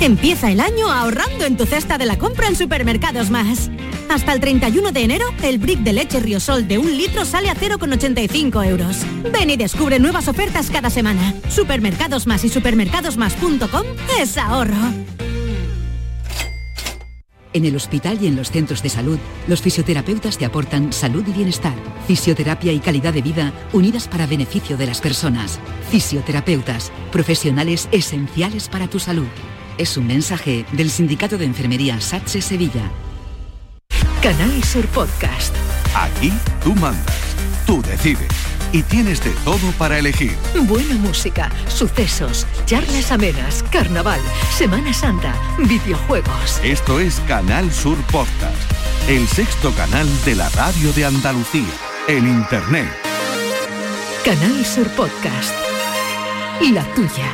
Empieza el año ahorrando en tu cesta de la compra en Supermercados Más. Hasta el 31 de enero, el brick de leche Riosol de un litro sale a 0,85 euros. Ven y descubre nuevas ofertas cada semana. Supermercados Más y supermercadosmás.com es ahorro. En el hospital y en los centros de salud, los fisioterapeutas te aportan salud y bienestar, fisioterapia y calidad de vida unidas para beneficio de las personas. Fisioterapeutas, profesionales esenciales para tu salud. Es un mensaje del Sindicato de Enfermería SATSE Sevilla. Canal Sur Podcast. Aquí tú mandas, tú decides y tienes de todo para elegir. Buena música, sucesos, charlas amenas, carnaval, Semana Santa, videojuegos. Esto es Canal Sur Podcast, el sexto canal de la radio de Andalucía, en Internet. Canal Sur Podcast. La tuya.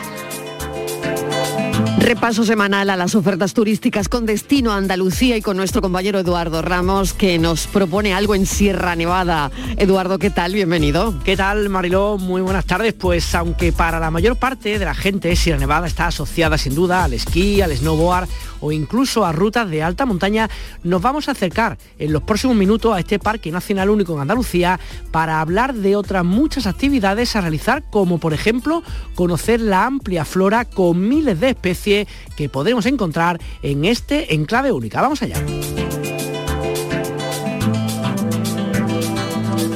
Repaso semanal a las ofertas turísticas con destino a Andalucía y con nuestro compañero Eduardo Ramos que nos propone algo en Sierra Nevada. Eduardo, ¿qué tal? Bienvenido. ¿Qué tal, Mariló? Muy buenas tardes. Pues aunque para la mayor parte de la gente Sierra Nevada está asociada sin duda al esquí, al snowboard o incluso a rutas de alta montaña, nos vamos a acercar en los próximos minutos a este parque nacional único en Andalucía para hablar de otras muchas actividades a realizar, como por ejemplo conocer la amplia flora con miles de especies que podremos encontrar en este enclave única. Vamos allá.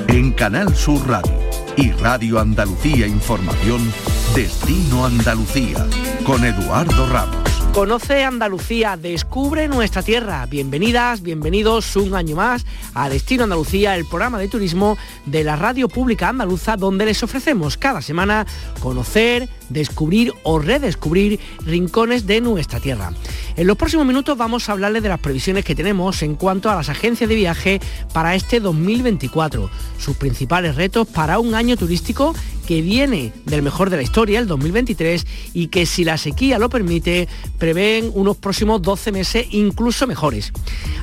En Canal Sur Radio y Radio Andalucía Información, Destino Andalucía, con Eduardo Ramos. Conoce Andalucía, descubre nuestra tierra. Bienvenidas, bienvenidos un año más a Destino Andalucía, el programa de turismo de la radio pública andaluza, donde les ofrecemos cada semana conocer, descubrir o redescubrir rincones de nuestra tierra. En los próximos minutos vamos a hablarles de las previsiones que tenemos en cuanto a las agencias de viaje para este 2024, sus principales retos para un año turístico que viene del mejor de la historia, el 2023, y que si la sequía lo permite, prevén unos próximos 12 meses incluso mejores.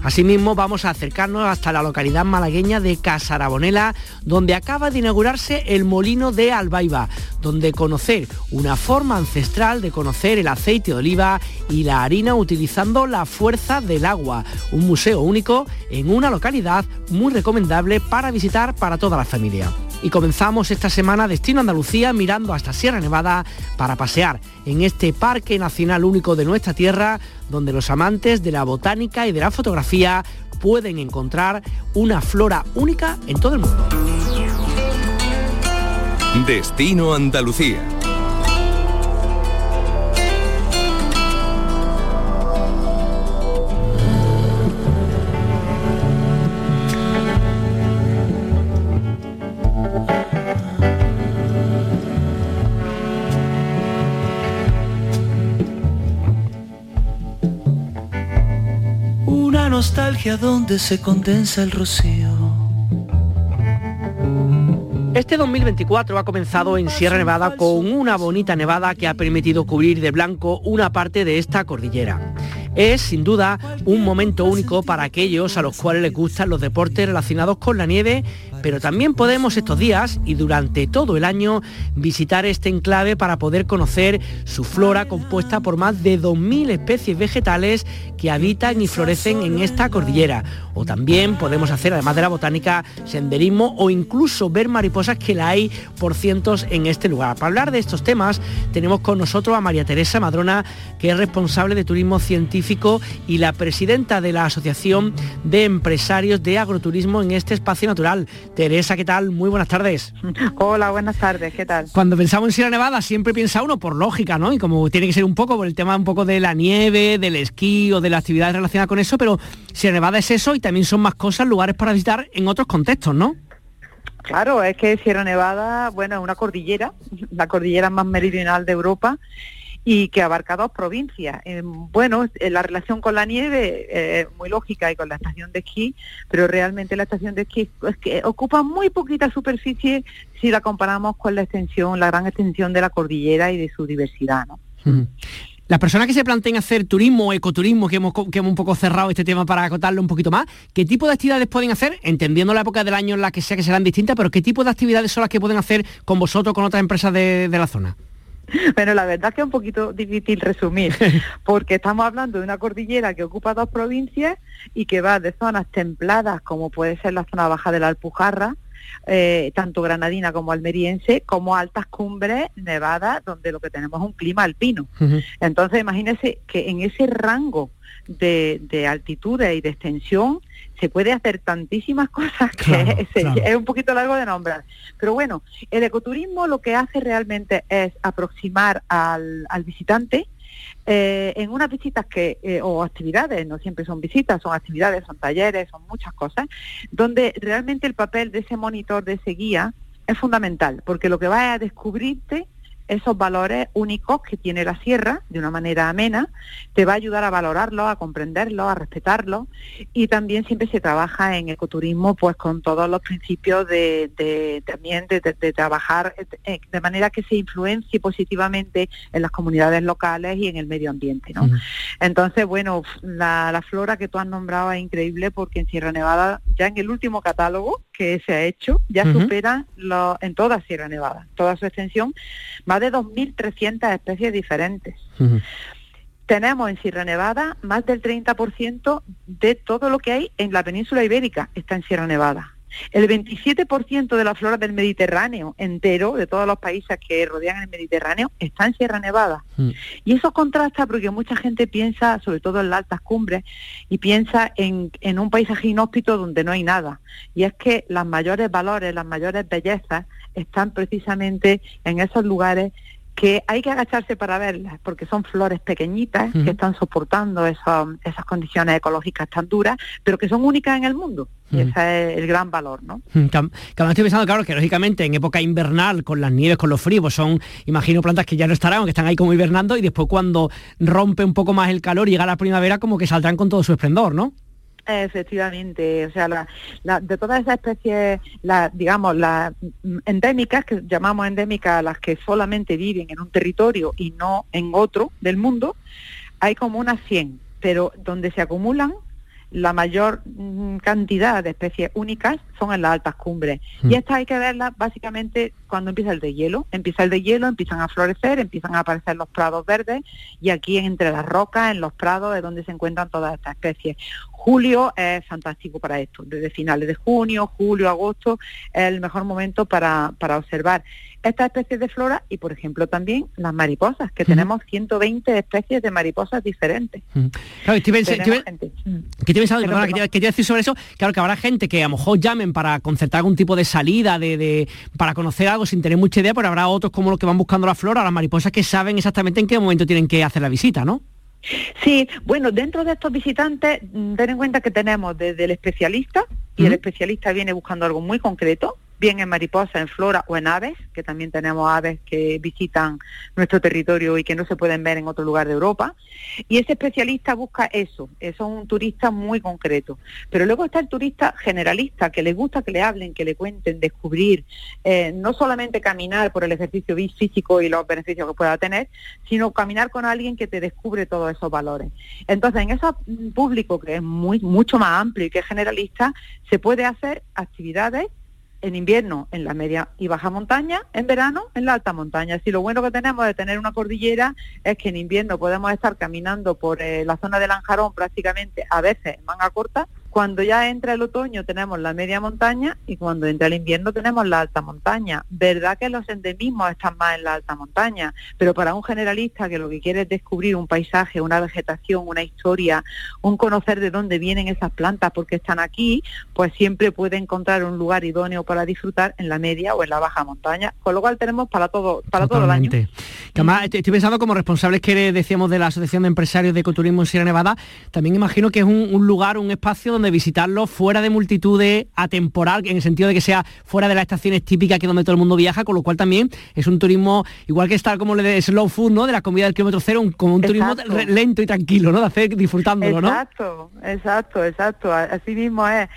Asimismo, vamos a acercarnos hasta la localidad malagueña de Casarabonela, donde acaba de inaugurarse el molino de Albaiba, donde conocer una forma ancestral de conocer el aceite de oliva y la harina utilizando la fuerza del agua, un museo único en una localidad muy recomendable para visitar para toda la familia y comenzamos esta semana Destino Andalucía mirando hasta Sierra Nevada para pasear en este parque nacional único de nuestra tierra donde los amantes de la botánica y de la fotografía pueden encontrar una flora única en todo el mundo. Destino Andalucía nostalgia donde se condensa el rocío. Este 2024 ha comenzado en Sierra Nevada con una bonita nevada que ha permitido cubrir de blanco una parte de esta cordillera. Es sin duda un momento único para aquellos a los cuales les gustan los deportes relacionados con la nieve pero también podemos estos días y durante todo el año visitar este enclave para poder conocer su flora compuesta por más de 2.000 especies vegetales que habitan y florecen en esta cordillera. O también podemos hacer, además de la botánica, senderismo o incluso ver mariposas que la hay por cientos en este lugar. Para hablar de estos temas tenemos con nosotros a María Teresa Madrona, que es responsable de turismo científico y la presidenta de la Asociación de Empresarios de Agroturismo en este espacio natural. Teresa, ¿qué tal? Muy buenas tardes. Hola, buenas tardes, ¿qué tal? Cuando pensamos en Sierra Nevada siempre piensa uno por lógica, ¿no? Y como tiene que ser un poco por el tema un poco de la nieve, del esquí o de la actividad relacionada con eso, pero Sierra Nevada es eso y también son más cosas, lugares para visitar en otros contextos, ¿no? Claro, es que Sierra Nevada, bueno, es una cordillera, la cordillera más meridional de Europa y que abarca dos provincias. Eh, bueno, eh, la relación con la nieve es muy lógica y con la estación de esquí, pero realmente la estación de esquí es que ocupa muy poquita superficie si la comparamos con la extensión, la gran extensión de la cordillera y de su diversidad. ¿no? Las personas que se planteen hacer turismo o ecoturismo, que hemos, que hemos un poco cerrado este tema para acotarlo un poquito más, ¿qué tipo de actividades pueden hacer? Entendiendo la época del año en la que sea que serán distintas, pero ¿qué tipo de actividades son las que pueden hacer con vosotros, con otras empresas de la zona? Bueno, la verdad es que es un poquito difícil resumir, porque estamos hablando de una cordillera que ocupa dos provincias y que va de zonas templadas, como puede ser la zona baja de la Alpujarra, eh, tanto granadina como almeriense, como altas cumbres nevadas, donde lo que tenemos es un clima alpino. Entonces, imagínense que en ese rango de, de altitudes y de extensión se puede hacer tantísimas cosas que es, un poquito largo de nombrar. Pero bueno, el ecoturismo lo que hace realmente es aproximar al, visitante eh, en unas visitas que, eh, o actividades, no siempre son visitas, son actividades, son talleres, son muchas cosas, donde realmente el papel de ese monitor, de ese guía, es fundamental, porque lo que va a descubrirte esos valores únicos que tiene la sierra de una manera amena, te va a ayudar a valorarlo, a comprenderlo, a respetarlo y también siempre se trabaja en ecoturismo pues con todos los principios de, también de, trabajar eh, de manera que se influencie positivamente en las comunidades locales y en el medio ambiente. ¿no? Entonces, bueno, la, flora que tú has nombrado es increíble porque en Sierra Nevada ya en el último catálogo que se ha hecho ya supera en toda Sierra Nevada, toda su extensión, más de 2.300 especies diferentes. Tenemos en Sierra Nevada más del 30% de todo lo que hay en la península ibérica está en Sierra Nevada. El 27% de la flora del Mediterráneo entero, de todos los países que rodean el Mediterráneo, está en Sierra Nevada. Mm. Y eso contrasta porque mucha gente piensa, sobre todo en las altas cumbres, y piensa en, en un paisaje inhóspito donde no hay nada. Y es que los mayores valores, las mayores bellezas están precisamente en esos lugares que hay que agacharse para verlas, porque son flores pequeñitas que están soportando esas condiciones ecológicas tan duras, pero que son únicas en el mundo. Y ese es el gran valor, ¿no? Claro, estoy pensando, claro, que lógicamente en época invernal, con las nieves, con los fríos, pues son, imagino, plantas que ya no estarán, que están ahí como hibernando, y después cuando rompe un poco más el calor y llega la primavera, como que saldrán con todo su esplendor, ¿no? Efectivamente, o sea, de todas esas especies, la, digamos, las endémicas, que llamamos endémicas las que solamente viven en un territorio y no en otro del mundo, hay como unas 100, pero donde se acumulan la mayor mm, cantidad de especies únicas son en las altas cumbres. Y mm. estas hay que verlas básicamente cuando empieza el de hielo. Empieza el de hielo, empiezan a florecer, empiezan a aparecer los prados verdes y aquí entre las rocas, en los prados, es donde se encuentran todas estas especies. Julio es fantástico para esto, desde finales de junio, julio, agosto, es el mejor momento para, para observar estas especies de flora y, por ejemplo, también las mariposas, que tenemos 120 especies de mariposas diferentes. Claro, estoy, pensando, que te decir sobre eso, claro que habrá gente que a lo mejor llamen para concertar algún tipo de salida, de, para conocer algo sin tener mucha idea, pero habrá otros como los que van buscando la flora, las mariposas que saben exactamente en qué momento tienen que hacer la visita, ¿no? Sí, bueno, dentro de estos visitantes, mm, ten en cuenta que tenemos desde el especialista, y el especialista viene buscando algo muy concreto, bien en mariposa, en flora o en aves, que también tenemos aves que visitan nuestro territorio y que no se pueden ver en otro lugar de Europa. Y ese especialista busca eso, eso es un turista muy concreto. Pero luego está el turista generalista, que le gusta que le hablen, que le cuenten, descubrir, eh, no solamente caminar por el ejercicio físico y los beneficios que pueda tener, sino caminar con alguien que te descubre todos esos valores. Entonces, en ese público que es muy, mucho más amplio y que es generalista, se puede hacer actividades en invierno en la media y baja montaña, en verano en la alta montaña. Si lo bueno que tenemos de tener una cordillera es que en invierno podemos estar caminando por eh, la zona de Lanjarón prácticamente a veces en manga corta cuando ya entra el otoño tenemos la media montaña y cuando entra el invierno tenemos la alta montaña. Verdad que los endemismos están más en la alta montaña, pero para un generalista que lo que quiere es descubrir un paisaje, una vegetación, una historia, un conocer de dónde vienen esas plantas, porque están aquí, pues siempre puede encontrar un lugar idóneo para disfrutar en la media o en la baja montaña, con lo cual tenemos para todo, para todo el año. Estoy pensando como responsables que decíamos de la Asociación de Empresarios de Ecoturismo en Sierra Nevada, también imagino que es un, un lugar, un espacio de visitarlo fuera de multitudes, atemporal, en el sentido de que sea fuera de las estaciones típicas que donde todo el mundo viaja, con lo cual también es un turismo, igual que estar como le de slow food, ¿no? De la comida del kilómetro cero, como un turismo lento y tranquilo, ¿no? De hacer disfrutándolo, ¿no? Exacto, exacto, exacto. Así mismo es.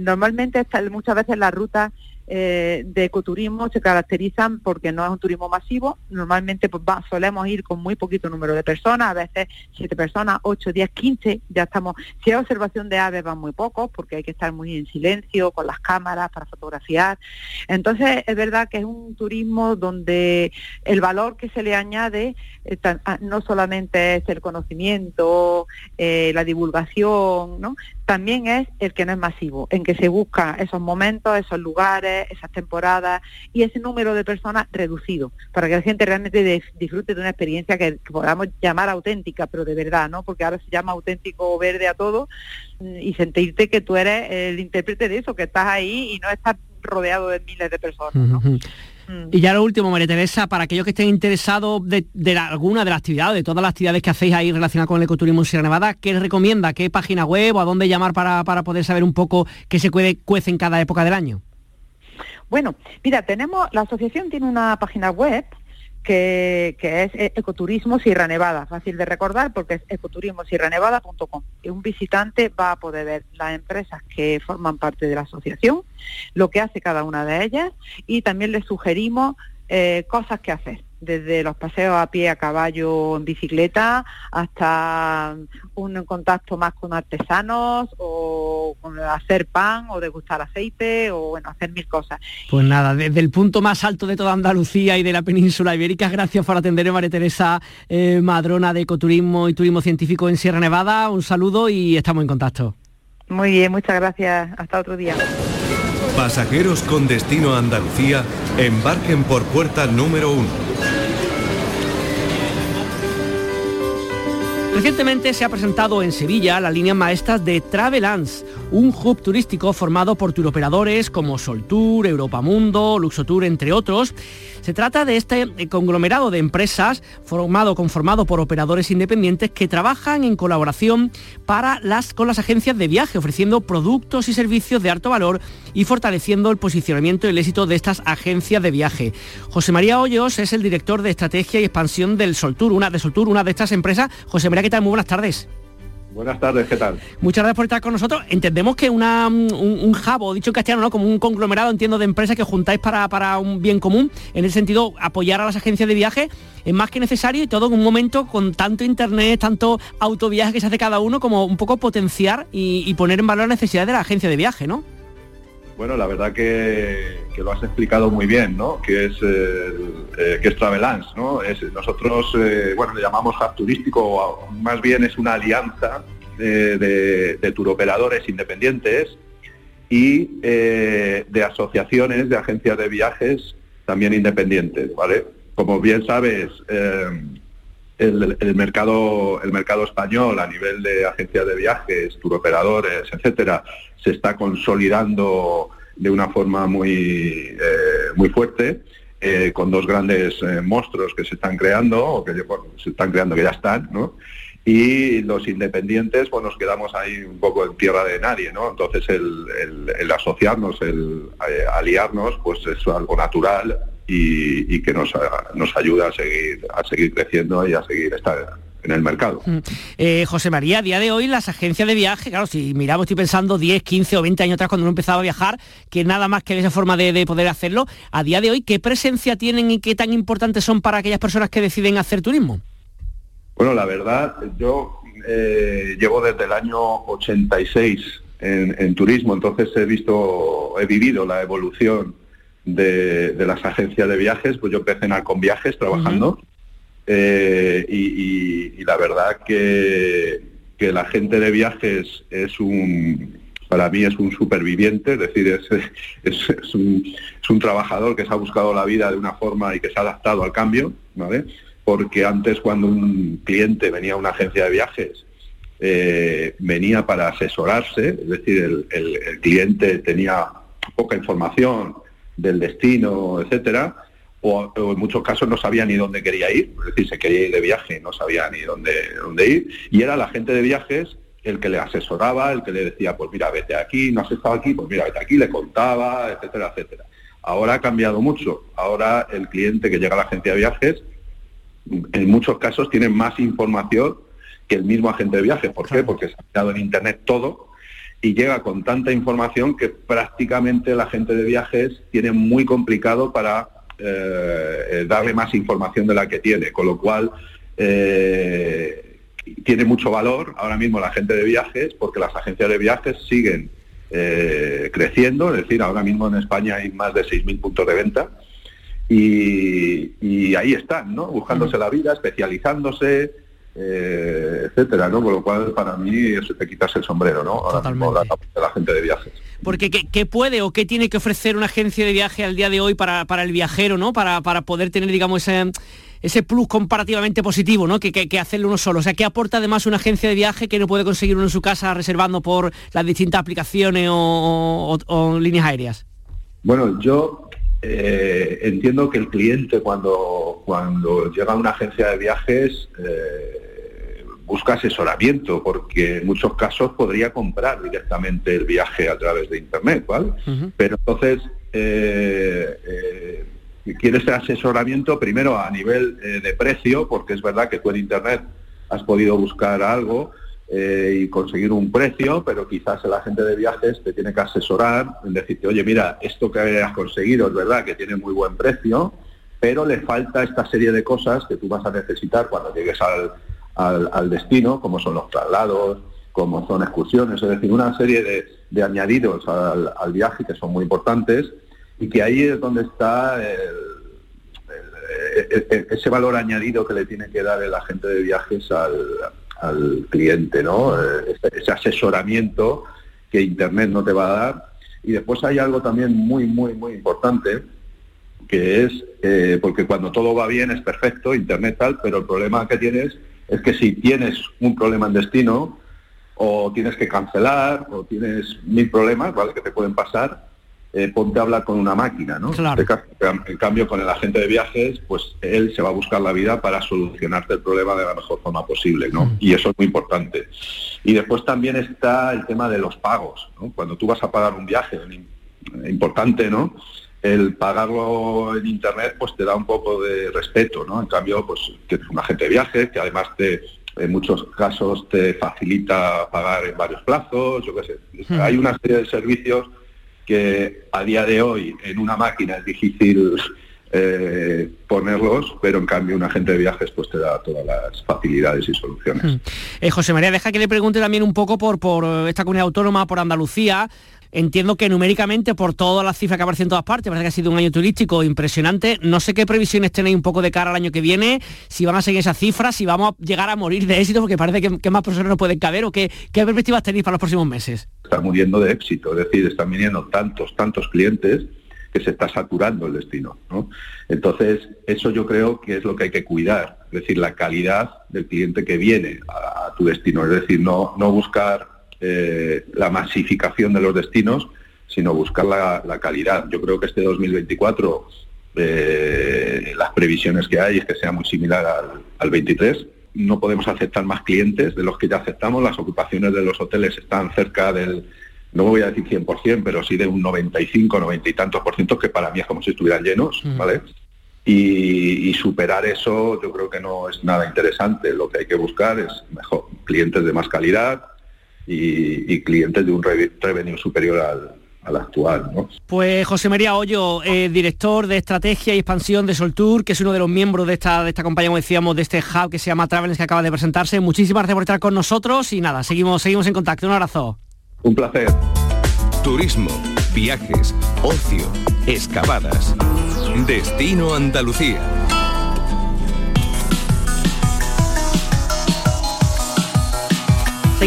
normalmente está, muchas veces la ruta eh, de ecoturismo se caracterizan porque no es un turismo masivo. Normalmente pues, solemos ir con muy poquito número de personas, a veces siete personas, ocho, diez, quince, ya estamos. Si hay observación de aves van muy pocos porque hay que estar muy en silencio con las cámaras para fotografiar. Entonces es verdad que es un turismo donde el valor que se le añade eh, ah, no solamente es el conocimiento, eh, la divulgación, ¿no? También es el que no es masivo, en que se buscan esos momentos, esos lugares, esas temporadas y ese número de personas reducido, para que la gente realmente disfrute de una experiencia que, podamos llamar auténtica, pero de verdad, ¿no? Porque ahora se llama auténtico verde a todo y sentirte que tú eres el intérprete de eso, que estás ahí y no estás rodeado de miles de personas. ¿no? Mm. Y ya lo último, María Teresa, para aquellos que estén interesados de, alguna de las actividades, de todas las actividades que hacéis ahí relacionadas con el ecoturismo en Sierra Nevada, ¿qué les recomienda? ¿Qué página web o a dónde llamar para, poder saber un poco qué se cuece en cada época del año? Bueno, mira, tenemos, la asociación tiene una página web que, es eh, Ecoturismo Sierra Nevada, fácil de recordar porque es ecoturismosierranevada.com. Y un visitante va a poder ver las empresas que forman parte de la asociación, lo que hace cada una de ellas y también les sugerimos eh, cosas que hacer desde los paseos a pie, a caballo, en bicicleta, hasta un contacto más con artesanos o con hacer pan o degustar aceite o bueno, hacer mil cosas. Pues nada, desde el punto más alto de toda Andalucía y de la península ibérica, gracias por atender a María Teresa eh, Madrona de Ecoturismo y Turismo Científico en Sierra Nevada. Un saludo y estamos en contacto. Muy bien, muchas gracias. Hasta otro día. Pasajeros con destino a Andalucía, embarquen por puerta número uno Recientemente se ha presentado en Sevilla la línea maestras de Travelance, un hub turístico formado por turoperadores como Soltour, Europa Mundo, Luxotour, entre otros. Se trata de este conglomerado de empresas formado, conformado por operadores independientes que trabajan en colaboración para las, con las agencias de viaje, ofreciendo productos y servicios de alto valor y fortaleciendo el posicionamiento y el éxito de estas agencias de viaje. José María Hoyos es el director de estrategia y expansión del Soltour, una de Soltour, una de estas empresas. José María, ¿qué tal? Muy buenas tardes. Buenas tardes, ¿qué tal? Muchas gracias por estar con nosotros. Entendemos que una, un, jabo, dicho en castellano, ¿no? como un conglomerado, entiendo, de empresas que juntáis para, para un bien común. En el sentido, apoyar a las agencias de viaje es más que necesario y todo en un momento con tanto internet, tanto autoviaje que se hace cada uno, como un poco potenciar y, y poner en valor las necesidades de la agencia de viaje, ¿no? Bueno, la verdad que, lo has explicado muy bien, ¿no? Que es, eh, que es Travelance, ¿no? nosotros, eh, bueno, le llamamos hub turístico, más bien es una alianza de, de, turoperadores independientes y eh, de asociaciones de agencias de viajes también independientes, ¿vale? Como bien sabes, el, mercado, el mercado español a nivel de agencias de viajes, turoperadores, etcétera, se está consolidando de una forma muy, eh, muy fuerte. Eh, con dos grandes eh, monstruos que se están creando, o que se están creando, que ya están, ¿no? Y los independientes, pues nos quedamos ahí un poco en tierra de nadie, ¿no? Entonces el, el asociarnos, el aliarnos, pues es algo natural y, que nos, nos ayuda a seguir, a seguir creciendo y a seguir estar en el mercado. Mm. Eh, José María, a día de hoy las agencias de viaje, claro, si miramos, estoy pensando 10, 15 o 20 años atrás cuando uno empezaba a viajar, que nada más que esa forma de, poder hacerlo, a día de hoy, ¿qué presencia tienen y qué tan importantes son para aquellas personas que deciden hacer turismo? Bueno, la verdad, yo eh, llevo desde el año 86 en, en turismo, entonces he visto, he vivido la evolución de, las agencias de viajes, pues yo empecé en con Viajes trabajando eh, y, la verdad que, que la gente de viajes es un, para mí es un superviviente, es decir, es, es, un, es, un, trabajador que se ha buscado la vida de una forma y que se ha adaptado al cambio, ¿vale? Porque antes cuando un cliente venía a una agencia de viajes, eh, venía para asesorarse, es decir, el, el cliente tenía poca información, del destino, etcétera, o, en muchos casos no sabía ni dónde quería ir, es decir, se quería ir de viaje, no sabía ni dónde, dónde ir, y era la gente de viajes el que le asesoraba, el que le decía, pues mira, vete aquí, no has estado aquí, pues mira, vete aquí, le contaba, etcétera, etcétera. Ahora ha cambiado mucho. Ahora el cliente que llega a la agencia de viajes, en muchos casos tiene más información que el mismo agente de viajes. ¿Por qué? Porque se ha quedado en internet todo y llega con tanta información que prácticamente la gente de viajes tiene muy complicado para eh, darle más información de la que tiene, con lo cual eh, tiene mucho valor ahora mismo la gente de viajes porque las agencias de viajes siguen eh, creciendo, es decir, ahora mismo en España hay más de 6.000 puntos de venta y, ahí están, ¿no? Buscándose la vida, especializándose, eh, etcétera, ¿no? Con lo cual para mí eso te quitas el sombrero, ¿no? Ahora mismo la, la gente de viajes. Porque ¿qué, puede o qué tiene que ofrecer una agencia de viaje al día de hoy para, para el viajero, ¿no? Para, para poder tener, digamos, ese, ese plus comparativamente positivo, ¿no? Que, que, hacerlo uno solo. O sea, ¿qué aporta además una agencia de viaje que no puede conseguir uno en su casa reservando por las distintas aplicaciones o, líneas aéreas? Bueno, yo eh, entiendo que el cliente cuando, cuando llega a una agencia de viajes eh, busca asesoramiento, porque en muchos casos podría comprar directamente el viaje a través de Internet, ¿vale? Pero entonces... Eh, quieres asesoramiento primero a nivel eh, de precio, porque es verdad que tú en Internet has podido buscar algo eh, y conseguir un precio, pero quizás el agente de viajes te tiene que asesorar en decirte, oye, mira, esto que has conseguido es verdad que tiene muy buen precio, pero le falta esta serie de cosas que tú vas a necesitar cuando llegues al, destino, como son los traslados, como son excursiones, es decir, una serie de, añadidos al, al viaje que son muy importantes y que ahí es donde está ese valor añadido que le tiene que dar el agente de viajes al, cliente, ¿no? Ese, asesoramiento que Internet no te va a dar. Y después hay algo también muy, muy, muy importante, que es, eh, porque cuando todo va bien es perfecto, Internet tal, pero el problema que tienes es que si tienes un problema en destino, o tienes que cancelar, o tienes mil problemas, ¿vale? Que te pueden pasar, eh, ponte a hablar con una máquina, ¿no? En cambio, con el agente de viajes, pues él se va a buscar la vida para solucionarte el problema de la mejor forma posible, ¿no? Mm. Y eso es muy importante. Y después también está el tema de los pagos, ¿no? Cuando tú vas a pagar un viaje importante, ¿no? El pagarlo en internet pues te da un poco de respeto, ¿no? En cambio, pues tienes un agente de viajes que además te en muchos casos te facilita pagar en varios plazos, yo qué sé. Mm. Hay una serie de servicios que a día de hoy en una máquina es difícil eh, ponerlos, pero en cambio un agente de viajes pues te da todas las facilidades y soluciones. Hmm. Eh, José María, deja que le pregunte también un poco por, por esta comunidad autónoma, por Andalucía. Entiendo que numéricamente, por todas las cifras que aparecen en todas partes, parece que ha sido un año turístico impresionante. No sé qué previsiones tenéis un poco de cara al año que viene, si van a seguir esas cifras, si vamos a llegar a morir de éxito, porque parece que, más personas no pueden caber, o qué, qué perspectivas tenéis para los próximos meses. Está muriendo de éxito, es decir, están viniendo tantos, tantos clientes que se está saturando el destino. Entonces, eso yo creo que es lo que hay que cuidar, es decir, la calidad del cliente que viene a, tu destino, es decir, no, no buscar eh, la masificación de los destinos, sino buscar la, calidad. Yo creo que este 2024 eh, las previsiones que hay es que sea muy similar al, al 23 no podemos aceptar más clientes de los que ya aceptamos. Las ocupaciones de los hoteles están cerca del, no voy a decir 100%, pero sí de un 95, 90 y tantos por ciento, que para mí es como si estuvieran llenos, mm. ¿vale? Y, superar eso yo creo que no es nada interesante. Lo que hay que buscar es mejor clientes de más calidad y, clientes de un revenue superior al, al actual. ¿no? Pues José María Hoyo, eh, director de estrategia y expansión de Soltour, que es uno de los miembros de esta, de esta compañía, como decíamos, de este hub que se llama Travelers que acaba de presentarse. Muchísimas gracias por estar con nosotros y nada, seguimos, seguimos en contacto. Un abrazo. Un placer. Turismo, viajes, ocio, excavadas. Destino Andalucía.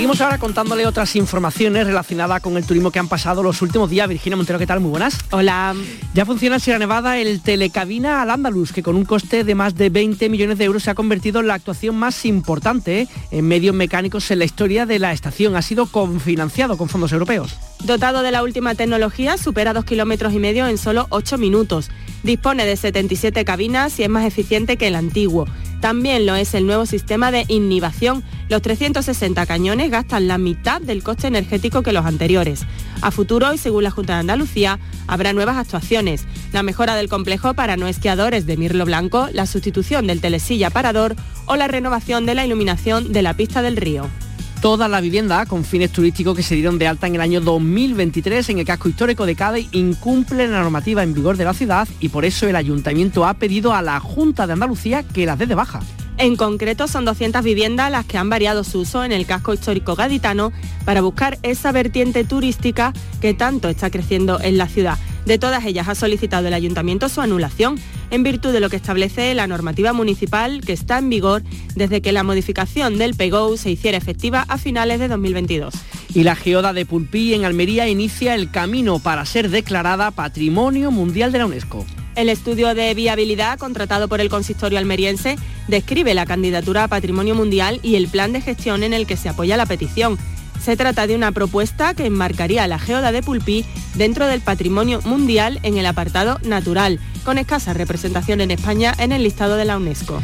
Seguimos ahora contándole otras informaciones relacionadas con el turismo que han pasado los últimos días. Virginia Montero, ¿qué tal? Muy buenas. Hola. Ya funciona en Sierra Nevada el telecabina al Andalus, que con un coste de más de 20 millones de euros se ha convertido en la actuación más importante en medios mecánicos en la historia de la estación. Ha sido confinanciado con fondos europeos. Dotado de la última tecnología, supera dos kilómetros y medio en solo ocho minutos. Dispone de 77 cabinas y es más eficiente que el antiguo. También lo es el nuevo sistema de inhibición. Los 360 cañones gastan la mitad del coste energético que los anteriores. A futuro, y según la Junta de Andalucía, habrá nuevas actuaciones. La mejora del complejo para no esquiadores de Mirlo Blanco, la sustitución del telesilla parador o la renovación de la iluminación de la pista del río. Todas las viviendas con fines turísticos que se dieron de alta en el año 2023 en el casco histórico de Cádiz incumplen la normativa en vigor de la ciudad y por eso el ayuntamiento ha pedido a la Junta de Andalucía que las dé de baja. En concreto son 200 viviendas las que han variado su uso en el casco histórico gaditano para buscar esa vertiente turística que tanto está creciendo en la ciudad. De todas ellas ha solicitado el ayuntamiento su anulación en virtud de lo que establece la normativa municipal que está en vigor desde que la modificación del PEGO se hiciera efectiva a finales de 2022. Y la geoda de Pulpí en Almería inicia el camino para ser declarada Patrimonio Mundial de la UNESCO. El estudio de viabilidad contratado por el consistorio almeriense describe la candidatura a Patrimonio Mundial y el plan de gestión en el que se apoya la petición. Se trata de una propuesta que enmarcaría la geoda de Pulpí dentro del patrimonio mundial en el apartado natural, con escasa representación en España en el listado de la UNESCO.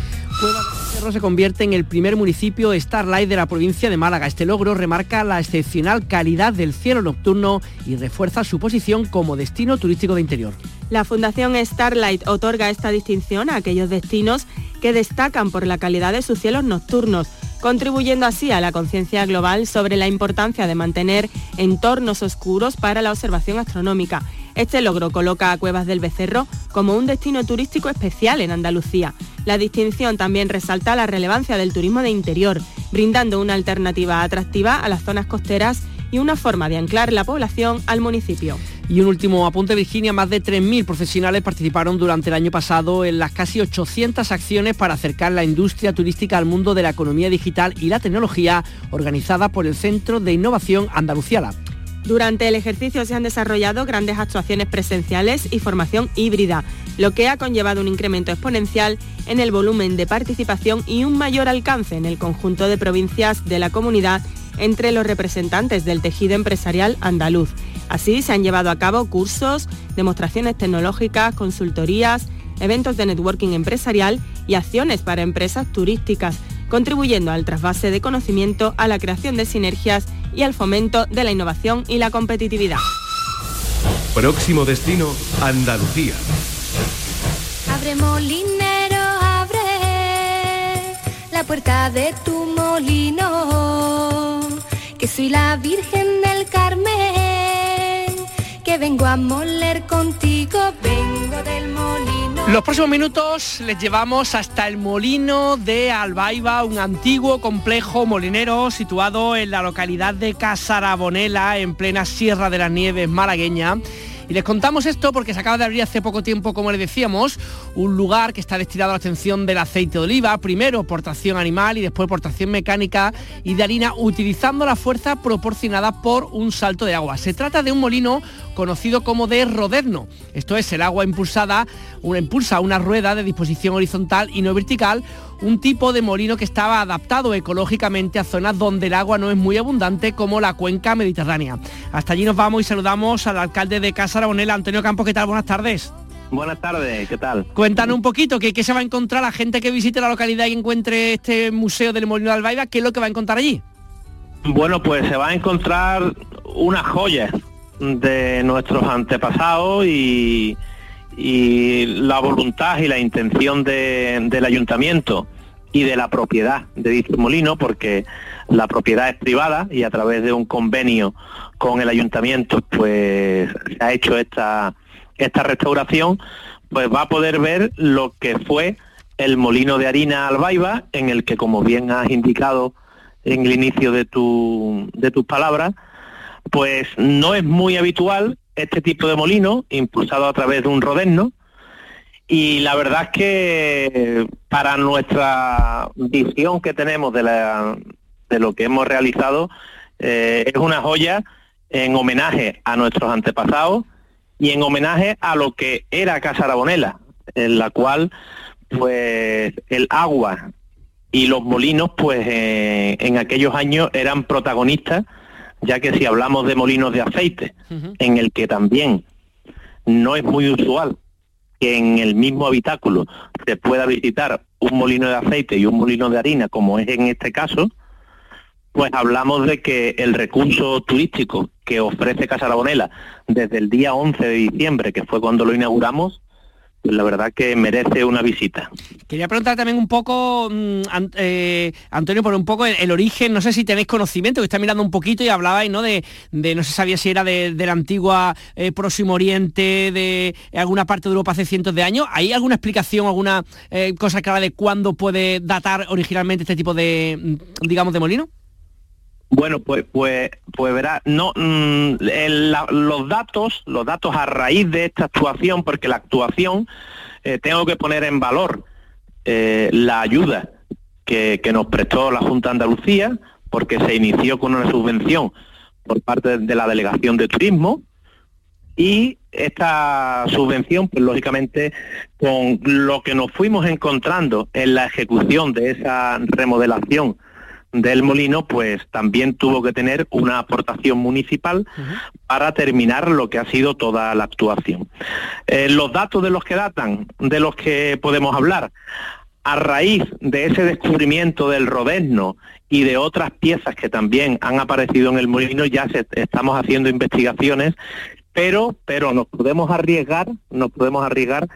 Cerro se convierte en el primer municipio Starlight de la provincia de Málaga. Este logro remarca la excepcional calidad del cielo nocturno y refuerza su posición como destino turístico de interior. La Fundación Starlight otorga esta distinción a aquellos destinos que destacan por la calidad de sus cielos nocturnos, contribuyendo así a la conciencia global sobre la importancia de mantener entornos oscuros para la observación astronómica. Este logro coloca a Cuevas del Becerro como un destino turístico especial en Andalucía. La distinción también resalta la relevancia del turismo de interior, brindando una alternativa atractiva a las zonas costeras y una forma de anclar la población al municipio. Y un último apunte, Virginia, más de 3.000 profesionales participaron durante el año pasado en las casi 800 acciones para acercar la industria turística al mundo de la economía digital y la tecnología organizada por el Centro de Innovación Andaluciala. Durante el ejercicio se han desarrollado grandes actuaciones presenciales y formación híbrida, lo que ha conllevado un incremento exponencial en el volumen de participación y un mayor alcance en el conjunto de provincias de la comunidad entre los representantes del tejido empresarial andaluz. Así se han llevado a cabo cursos, demostraciones tecnológicas, consultorías, eventos de networking empresarial y acciones para empresas turísticas, contribuyendo al trasvase de conocimiento, a la creación de sinergias y al fomento de la innovación y la competitividad. Próximo destino, Andalucía. Abre molinero, abre la puerta de tu molino, que soy la Virgen del Carmen, vengo a moler contigo, vengo del molino. Los próximos minutos les llevamos hasta el molino de Albaiba, un antiguo complejo molinero situado en la localidad de Casarabonela, en plena Sierra de las Nieves malagueña. Y les contamos esto porque se acaba de abrir hace poco tiempo, como les decíamos, un lugar que está destinado a la obtención del aceite de oliva, primero por tracción animal y después por tracción mecánica y de harina, utilizando la fuerza proporcionada por un salto de agua. Se trata de un molino conocido como de rodezno. Esto es el agua impulsada, una impulsa una rueda de disposición horizontal y no vertical, un tipo de molino que estaba adaptado ecológicamente a zonas donde el agua no es muy abundante como la cuenca mediterránea. Hasta allí nos vamos y saludamos al alcalde de Casa Antonio Campos. ¿Qué tal? Buenas tardes. Buenas tardes, ¿qué tal? Cuéntanos un poquito, ¿qué, qué se va a encontrar la gente que visite la localidad y encuentre este museo del Molino de Albaiba? ¿Qué es lo que va a encontrar allí? Bueno, pues se va a encontrar unas joyas de nuestros antepasados y, y la voluntad y la intención de- del ayuntamiento y de la propiedad de dicho molino, porque la propiedad es privada y a través de un convenio con el ayuntamiento, pues se ha hecho esta, esta restauración, pues va a poder ver lo que fue el molino de harina Albaiba, en el que, como bien has indicado en el inicio de, tu, de tus palabras, pues no es muy habitual este tipo de molino impulsado a través de un rodeno y la verdad es que para nuestra visión que tenemos de lo que hemos realizado eh, es una joya en homenaje a nuestros antepasados y en homenaje a lo que era Casa Arabonela, en la cual pues el agua y los molinos pues eh, en aquellos años eran protagonistas ya que si hablamos de molinos de aceite en el que también no es muy usual que en el mismo habitáculo se pueda visitar un molino de aceite y un molino de harina como es en este caso pues hablamos de que el recurso turístico que ofrece Casa Arabonela desde el día 11 de diciembre, que fue cuando lo inauguramos, la verdad que merece una visita. Quería preguntar también un poco, mm, eh, Antonio, por un poco el, origen, no sé si tenéis conocimiento, que está mirando un poquito y hablabais, ¿no? De, no se sabía si era de, la antigua eh, Próximo Oriente, de alguna parte de Europa hace cientos de años. ¿Hay alguna explicación, alguna eh, cosa clara de cuándo puede datar originalmente este tipo de, mm, digamos, de molino? Bueno, pues, pues, pues verá, no, mm, los datos, los datos a raíz de esta actuación, porque la actuación eh, tengo que poner en valor eh, la ayuda que, nos prestó la Junta de Andalucía, porque se inició con una subvención por parte de la Delegación de Turismo y esta subvención, pues lógicamente, con lo que nos fuimos encontrando en la ejecución de esa remodelación del molino, pues también tuvo que tener una aportación municipal para terminar lo que ha sido toda la actuación. Eh, los datos de los que datan, de los que podemos hablar, a raíz de ese descubrimiento del rodesno y de otras piezas que también han aparecido en el molino, ya se, estamos haciendo investigaciones, pero, pero nos podemos arriesgar, nos podemos arriesgar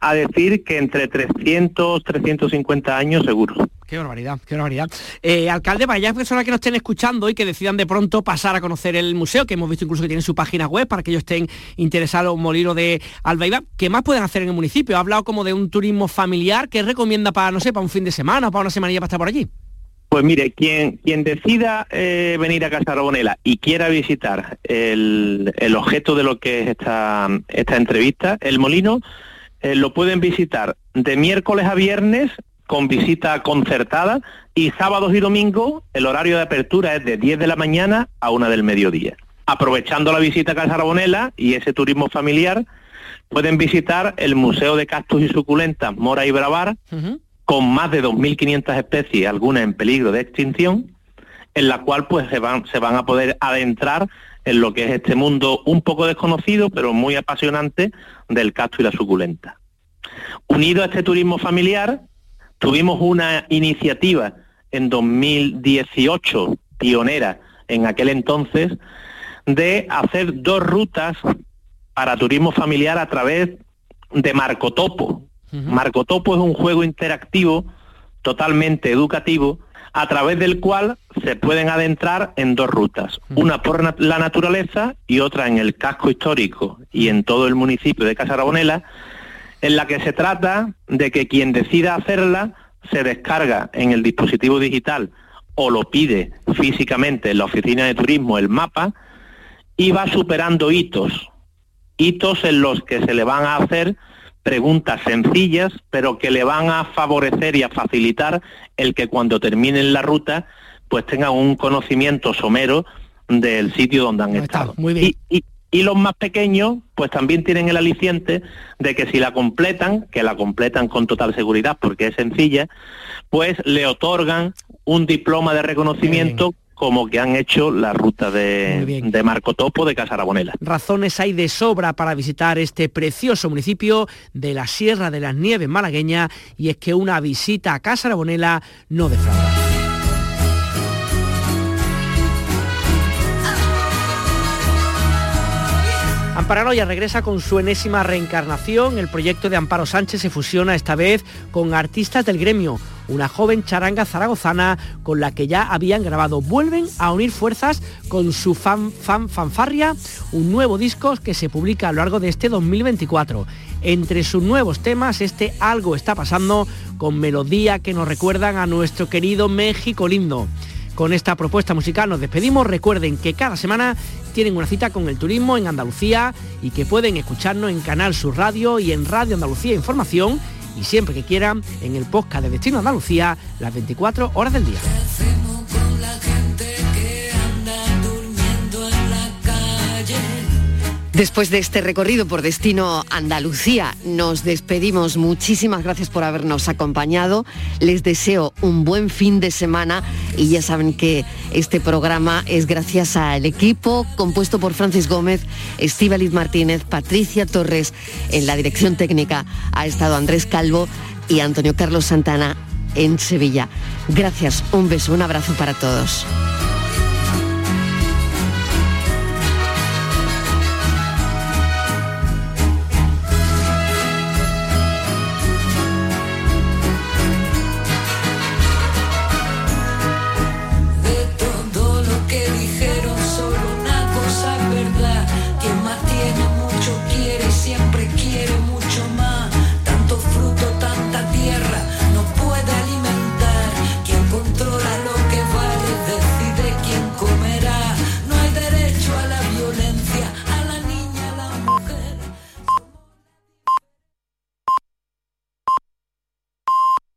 a decir que entre 300, 350 años seguro. Qué barbaridad, qué barbaridad. Eh, alcalde, vaya personas que nos estén escuchando y que decidan de pronto pasar a conocer el museo, que hemos visto incluso que tiene su página web para que ellos estén interesados en Molino de Albaiba. ¿Qué más pueden hacer en el municipio? Ha hablado como de un turismo familiar. ¿Qué recomienda para, no sé, para un fin de semana o para una semanilla para estar por allí? Pues mire, quien, quien decida eh, venir a Casa Arbonela y quiera visitar el, objeto de lo que es esta, esta entrevista, el molino, eh, lo pueden visitar de miércoles a viernes con visita concertada y sábados y domingos el horario de apertura es de 10 de la mañana a 1 del mediodía. Aprovechando la visita a Casa Arbonela y ese turismo familiar, pueden visitar el Museo de Cactus y Suculentas Mora y Bravar, con más de 2.500 especies, algunas en peligro de extinción, en la cual pues se van, se van a poder adentrar en lo que es este mundo un poco desconocido, pero muy apasionante, del cactus y la suculenta. Unido a este turismo familiar, tuvimos una iniciativa en 2018, pionera en aquel entonces, de hacer dos rutas para turismo familiar a través de Marcotopo. Marcotopo es un juego interactivo totalmente educativo a través del cual se pueden adentrar en dos rutas, una por la naturaleza y otra en el casco histórico y en todo el municipio de Casarabonela, en la que se trata de que quien decida hacerla se descarga en el dispositivo digital o lo pide físicamente en la oficina de turismo el mapa y va superando hitos, hitos en los que se le van a hacer preguntas sencillas, pero que le van a favorecer y a facilitar el que cuando terminen la ruta, pues tengan un conocimiento somero del sitio donde han estado. Muy bien. Y, los más pequeños, pues también tienen el aliciente de que si la completan, que la completan con total seguridad porque es sencilla, pues le otorgan un diploma de reconocimiento como que han hecho la ruta de, de Marco Topo de Casarabonela. Razones hay de sobra para visitar este precioso municipio de la Sierra de las Nieves malagueña y es que una visita a Casarabonela no defrauda. Amparo ya regresa con su enésima reencarnación. El proyecto de Amparo Sánchez se fusiona esta vez con artistas del gremio una joven charanga zaragozana con la que ya habían grabado. Vuelven a unir fuerzas con su fan, fan fanfarria, un nuevo disco que se publica a lo largo de este 2024. Entre sus nuevos temas, este Algo está pasando con melodía que nos recuerdan a nuestro querido México lindo. Con esta propuesta musical nos despedimos. Recuerden que cada semana tienen una cita con el turismo en Andalucía y que pueden escucharnos en Canal Sur Radio y en Radio Andalucía Información y siempre que quieran en el podcast de Destino Andalucía las 24 horas del día. Después de este recorrido por Destino Andalucía, nos despedimos. Muchísimas gracias por habernos acompañado. Les deseo un buen fin de semana y ya saben que este programa es gracias al equipo compuesto por Francis Gómez, Estíbaliz Martínez, Patricia Torres. En la dirección técnica ha estado Andrés Calvo y Antonio Carlos Santana en Sevilla. Gracias, un beso, un abrazo para todos.